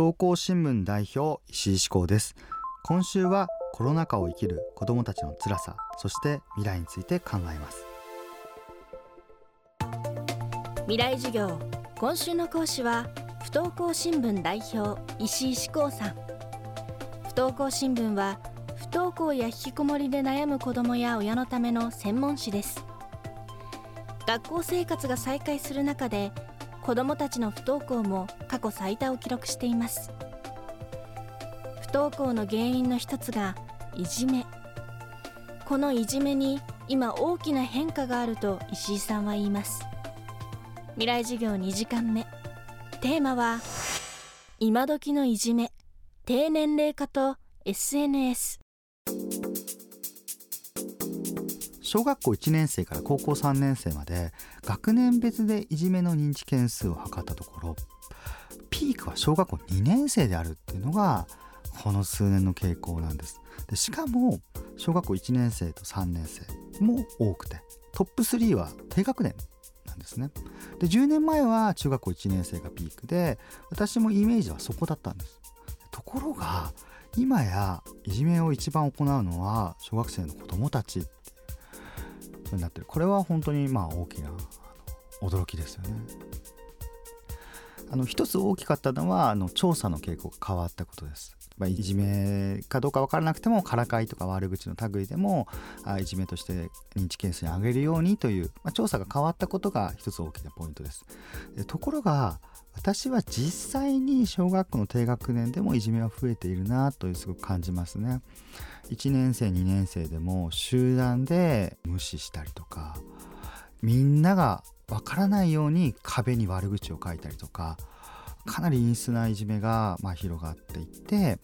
登校新聞代表石井志向です。今週はコロナ禍を生きる子どもたちの辛さそして未来について考えます。未来授業。今週の講師は不登校新聞代表石井志向さん。不登校新聞は不登校や引きこもりで悩む子どもや親のための専門誌です。学校生活が再開する中で子どもたちの不登校も過去最多を記録しています。不登校の原因の一つがいじめ。このいじめに今大きな変化があると石井さんは言います。未来授業2時間目。テーマは今時のいじめ。低年齢化と SNS 小学校1年生から高校3年生まで学年別でいじめの認知件数を測ったところピークは小学校2年生であるっていうのがこの数年の傾向なんです。でしかも小学校1年生と3年生も多くてトップ3は低学年なんですね。で10年前は中学校1年生がピークで私もイメージはそこだったんです。ところが今やいじめを一番行うのは小学生の子どもたち。になってるこれは本当にまあ大きな驚きですよね。あの一つ大きかったのはあの調査の傾向が変わったことです。まあ、いじめかどうか分からなくてもからかいとか悪口の類でもあいじめとして認知件数に上げるようにという、まあ、調査が変わったことが一つ大きなポイントです。でところが私は実際に小学校の低学年でもいじめは増えているなというすごく感じますね。1年生2年生でも集団で無視したりとかみんながわからないように壁に悪口を書いたりとかかなり陰湿ないじめがま広がっていって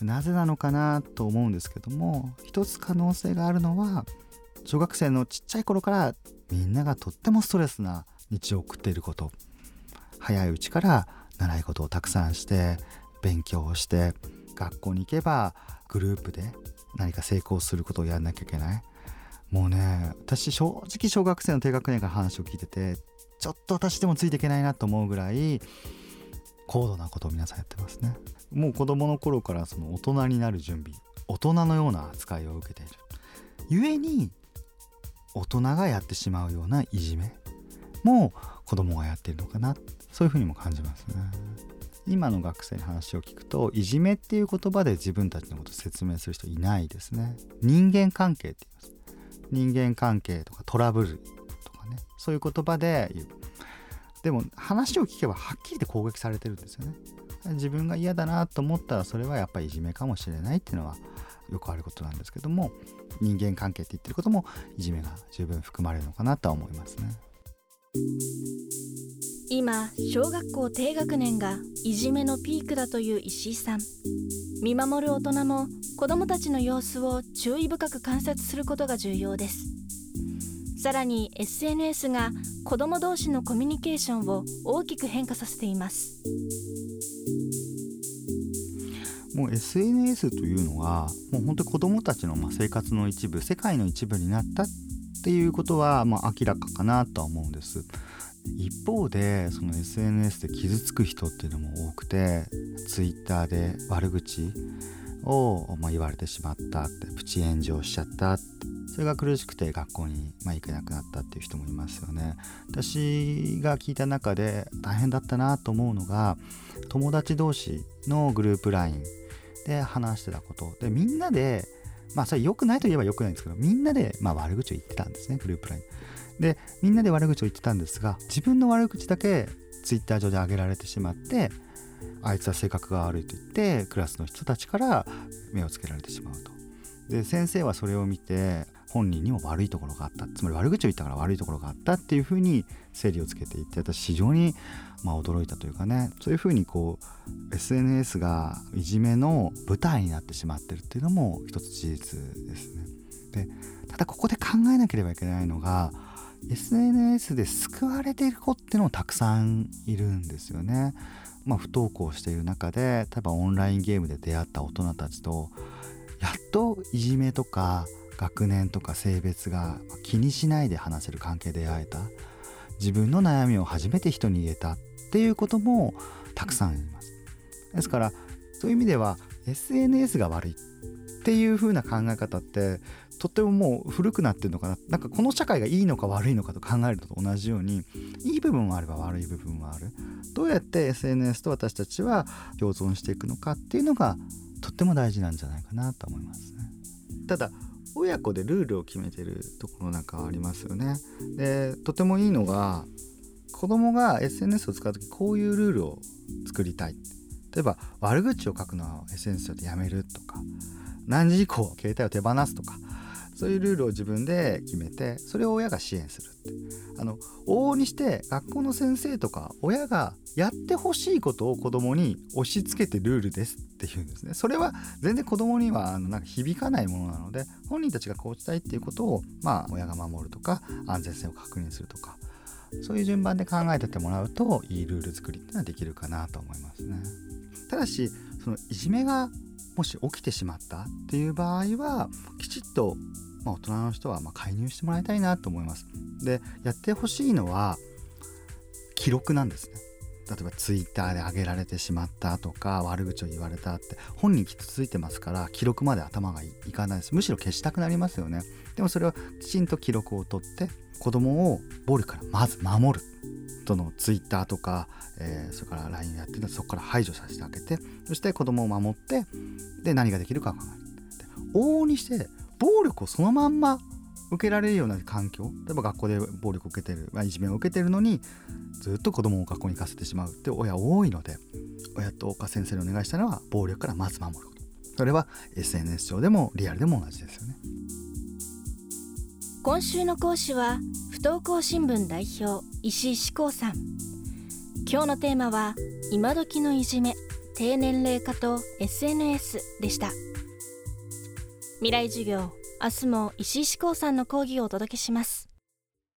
なぜなのかなと思うんですけども一つ可能性があるのは小学生のちっちゃい頃からみんながとってもストレスな日常を送っていること早いうちから習い事をたくさんして勉強をして学校に行けばグループで何か成功することをやらなきゃいけない。もうね私正直小学生の低学年から話を聞いててちょっと私でもついていけないなと思うぐらい高度なことを皆さんやってますね。もう子供の頃からその大人になる準備大人のような扱いを受けている。故に大人がやってしまうようないじめ。も子供がやってるのかな。そういうふうにも感じますね。今の学生に話を聞くといじめっていう言葉で自分たちのことを説明する人いないですね。人間関係って言います。人間関係とかトラブルとかね。そういう言葉で言う。でも話を聞けばはっきりと攻撃されてるんですよね。自分が嫌だなと思ったらそれはやっぱりいじめかもしれないっていうのはよくあることなんですけども人間関係って言ってることもいじめが十分含まれるのかなとは思いますね。今小学校低学年がいじめのピークだという石井さん。見守る大人も子どもたちの様子を注意深く観察することが重要です。さらに SNS が子ども同士のコミュニケーションを大きく変化させています。もう SNS というのはもう本当に子どもたちの生活の一部世界の一部になったっていうことはま明らかかなとは思うんです。一方でその SNS で傷つく人っていうのも多くて Twitter で悪口を、ま言われてしまったってプチ炎上しちゃったってそれが苦しくて学校に、ま行けなくなったっていう人もいますよね私が聞いた中で大変だったなと思うのが友達同士のグループ LINE で話してたことでみんなでまあそれ良くないといえば良くないんですけどみんなでまあ悪口を言ってたんですねグループ LINE でみんなで悪口を言ってたんですが自分の悪口だけツイッター上で上げられてしまってあいつは性格が悪いと言ってクラスの人たちから目をつけられてしまうと。で先生はそれを見て本人にも悪いところがあったつまり悪口を言ったから悪いところがあったっていうふうに整理をつけていって私非常にまあ驚いたというかねそういうふうにこう SNS がいじめの舞台になってしまってるっていうのも一つ事実ですね。でただここで考えなければいけないのが SNS で救われている子っていうのもたくさんいるんですよね。まあ、不登校している中で例えばオンラインゲームで出会った大人たちとやっといじめとか学年とか性別が気にしないで話せる関係で会えた。自分の悩みを初めて人に言えたっていうこともたくさんいます。ですからそういう意味では SNS が悪いっていう風な考え方ってとってももう古くなってるのかな。なんかこの社会がいいのか悪いのかと考えるのと同じようにいい部分もあれば悪い部分もある。どうやって SNS と私たちは共存していくのかっていうのがとっても大事なんじゃないかなと思いますね。ただ親子でルールを決めてるところなんかありますよね。でとてもいいのが子供が SNS を使う時こういうルールを作りたい例えば悪口を書くのは SNS でやめるとか何時以降携帯を手放すとかそういうルールを自分で決めてそれを親が支援するってあの往々にして学校の先生とか親がやってほしいことを子供に押し付けてルールですっていうんですねそれは全然子供にはあのなんか響かないものなので本人たちがこうしたいっていうことをまあ親が守るとか安全性を確認するとかそういう順番で考えててもらうといいルール作りっていうのはできるかなと思いますね。ただしそのいじめがもし起きてしまったっていう場合はきちっと、まあ、大人の人はま介入してもらいたいなと思います。でやってほしいのは記録なんですね。例えばツイッターで上げられてしまったとか悪口を言われたって本人傷ついてますから記録まで頭がいかないですむしろ消したくなりますよねでもそれをきちんと記録を取って子供を暴力からまず守るとのツイッターとか、えー、それから LINE やってるのそこから排除させてあげてそして子供を守ってで何ができるかを考える往々にして暴力をそのまんま受けられるような環境例えば学校で暴力を受けてる、まあ、いじめを受けてるのにずっと子供を学校に行かせてしまうって親多いので親と岡先生にお願いしたのは暴力からまず守ること。それは SNS 上でもリアルでも同じですよね。今週の講師は不登校新聞代表石井志功さん。今日のテーマは今時のいじめ低年齢化と SNS でした。未来授業明日も石井志功さんの講義をお届けします。